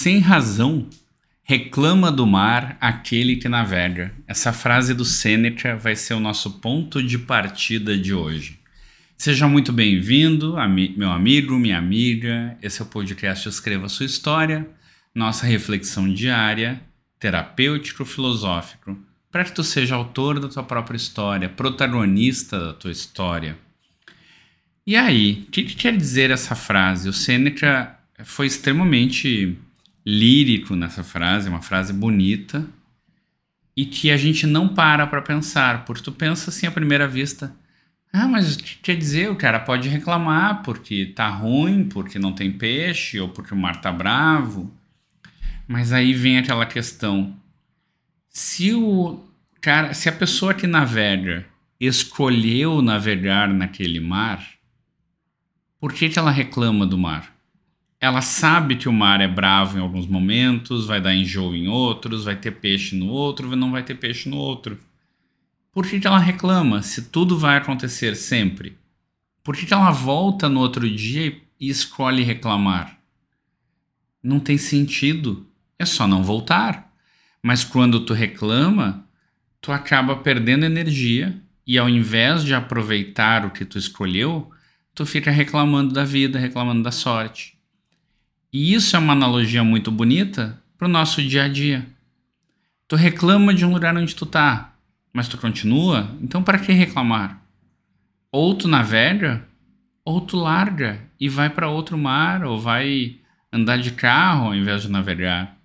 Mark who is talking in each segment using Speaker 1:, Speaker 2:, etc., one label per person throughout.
Speaker 1: Sem razão, reclama do mar aquele que navega. Essa frase do Sêneca vai ser o nosso ponto de partida de hoje. Seja muito bem-vindo, meu amigo, minha amiga. Esse é o podcast Escreva Sua História, nossa reflexão diária, terapêutico-filosófico, para que tu seja autor da tua própria história, protagonista da tua história. E aí, o que, que quer dizer essa frase? O Sêneca foi extremamente lírico nessa frase, uma frase bonita e que a gente não para para pensar, porque tu pensa assim à primeira vista, ah, mas quer dizer, o cara pode reclamar porque tá ruim, porque não tem peixe ou porque o mar tá bravo. Mas aí vem aquela questão: se o cara, se a pessoa que navega escolheu navegar naquele mar, por que, que ela reclama do mar? Ela sabe que o mar é bravo em alguns momentos, vai dar enjoo em outros, vai ter peixe no outro, não vai ter peixe no outro. Por que, que ela reclama se tudo vai acontecer sempre? Por que, que ela volta no outro dia e escolhe reclamar? Não tem sentido. É só não voltar. Mas quando tu reclama, tu acaba perdendo energia e ao invés de aproveitar o que tu escolheu, tu fica reclamando da vida, reclamando da sorte. E isso é uma analogia muito bonita para o nosso dia a dia. Tu reclama de um lugar onde tu tá, mas tu continua, então para que reclamar? Ou tu navega, ou tu larga e vai para outro mar, ou vai andar de carro ao invés de navegar.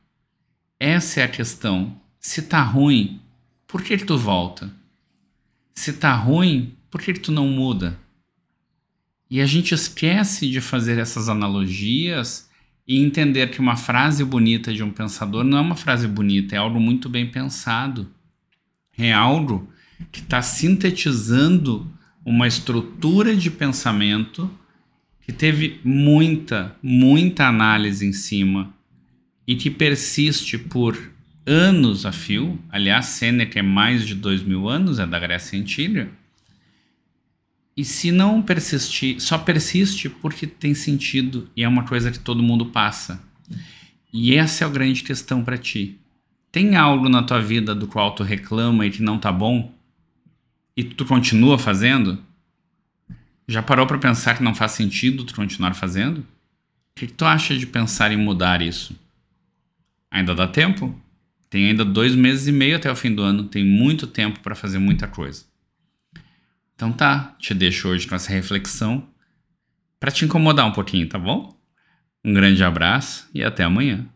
Speaker 1: Essa é a questão. Se tá ruim, por que, tu volta? Se tá ruim, por que tu não muda? E a gente esquece de fazer essas analogias e entender que uma frase bonita de um pensador não é uma frase bonita, é algo muito bem pensado. É algo que está sintetizando uma estrutura de pensamento que teve muita, muita análise em cima e que persiste por anos a fio. Aliás, Sêneca é mais de dois mil anos, é da Grécia Antiga e se não persistir, só persiste porque tem sentido e é uma coisa que todo mundo passa. E essa é a grande questão para ti. Tem algo na tua vida do qual tu reclama e que não tá bom? E tu continua fazendo? Já parou para pensar que não faz sentido tu continuar fazendo? O que, tu acha de pensar em mudar isso? Ainda dá tempo? Tem ainda dois meses e meio até o fim do ano. Tem muito tempo para fazer muita coisa. Então tá, te deixo hoje com essa reflexão para te incomodar um pouquinho, tá bom? Um grande abraço e até amanhã.